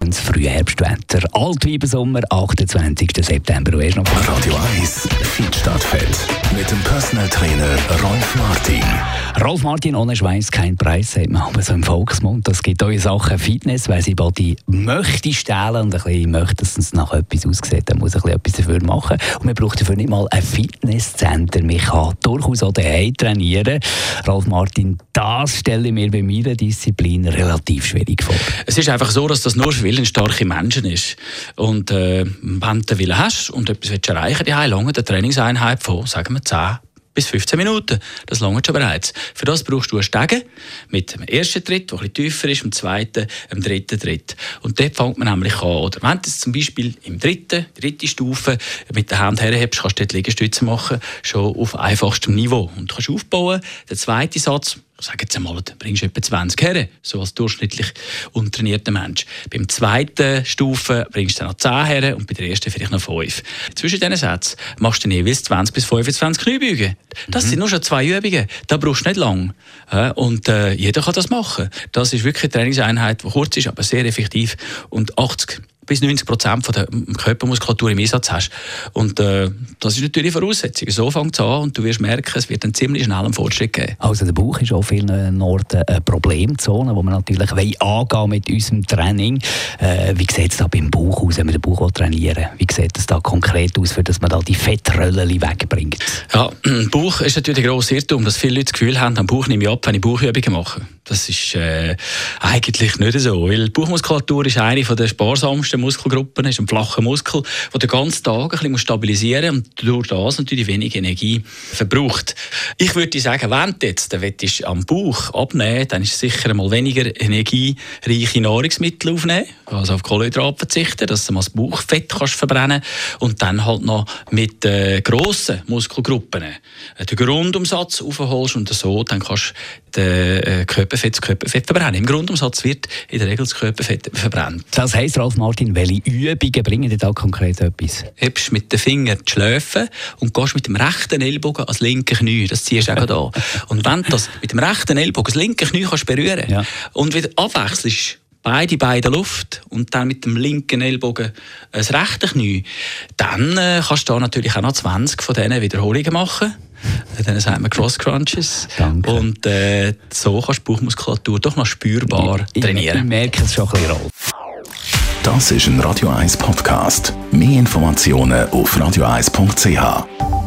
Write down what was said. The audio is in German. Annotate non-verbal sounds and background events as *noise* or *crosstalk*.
Das Frühherbstwetter, Altweibersommer, 28. September. Und erst noch Radio 1 Feed statt Fett. Mit dem Personal Trainer Rolf Martin. Rolf Martin, ohne Schweiß kein Preis, sagt man aber so im Volksmund. Das gibt euch Sachen Fitness, weil sie Body möchte stellen und ein bisschen möchte, dass es nach etwas aussieht. Dann muss ein bisschen etwas dafür machen. Und man braucht dafür nicht mal ein Fitnesscenter. Man kann durchaus auch daheim trainieren. Rolf Martin, das stelle ich mir bei meiner Disziplin relativ schwierig vor. Es ist einfach so, dass das nur für willensstarke Menschen ist. Und äh, wenn du Willen hast und etwas willst erreichen willst, die lange eine Trainingseinheit von, sagen wir, 10 bis 15 Minuten. Das langt schon bereits. Für das brauchst du einen Stegen mit dem ersten Tritt, der etwas tiefer ist, dem zweiten, dem dritten Tritt. Und dort fängt man nämlich an. Oder wenn du zum Beispiel im dritten, dritte Stufe mit der Hand herhebst, kannst du dort Liegestütze machen, schon auf einfachstem Niveau. Und du kannst aufbauen. Der zweite Satz, sage jetzt einmal, du bringst etwa 20 her, so als durchschnittlich untrainierter Mensch. Beim zweiten Stufe bringst du dann noch 10 her und bei der ersten vielleicht noch 5. Zwischen diesen Sätzen machst du dann jeweils 20 bis 25 Kniebeugen. Das mhm. sind nur schon zwei Übungen. Da brauchst du nicht lang. Und äh, jeder kann das machen. Das ist wirklich eine Trainingseinheit, die kurz ist, aber sehr effektiv. Und 80 bis 90 Prozent von der Körpermuskulatur im Einsatz hast. Und äh, das ist natürlich eine Voraussetzung. So fängt es an und du wirst merken, es wird einen ziemlich schnellen Fortschritt geben. Also der Bauch ist an vielen Orten eine Problemzone, wo wir natürlich angehen mit unserem Training. Äh, wie sieht es da beim Bauch aus, wenn wir den Bauch trainieren will? Wie sieht es da konkret aus, für dass man da die Fettröllchen wegbringt? Ja, *clears throat* Bauch ist natürlich ein grosser Irrtum, dass viele Leute das Gefühl haben, am Bauch nehme ich ab, wenn ich Bauchübungen mache. Das ist äh, eigentlich nicht so, weil die Bauchmuskulatur ist eine der sparsamsten Muskelgruppen, ist ein flacher Muskel, der den ganzen Tag ein bisschen stabilisieren muss und durch das natürlich wenig Energie verbraucht. Ich würde sagen, wenn du jetzt du am Bauch abnehmen dann ist es sicher einmal weniger energiereiche Nahrungsmittel aufnehmen, also auf Kohlenhydrate verzichten, dass du mal das Bauchfett kannst verbrennen und dann halt noch mit äh, grossen Muskelgruppen äh, den Grundumsatz aufholst und so, dann kannst du den äh, Körperfett, das Körperfett verbrennen. Im Grundumsatz wird in der Regel das Körperfett verbrannt. Das heisst, Ralf Martin, welche Übungen bringen dir da konkret etwas? Hebst mit den Fingern die Schläfe und gehst mit dem rechten Ellbogen ans linke Knie. Das ziehst du auch da. Und wenn du das mit dem rechten Ellbogen das linke Knie kannst berühren ja. und wieder abwechselst, beide Beine in der Luft und dann mit dem linken Ellbogen das rechte Knie, dann äh, kannst du da natürlich auch noch 20 von diesen Wiederholungen machen. Dann sagt man Cross Crunches. Danke. Und äh, so kannst du Bauchmuskulatur doch noch spürbar trainieren. Ich, ich merke es schon ein bisschen. Das ist ein Radio 1 Podcast. Mehr Informationen auf radio1.ch.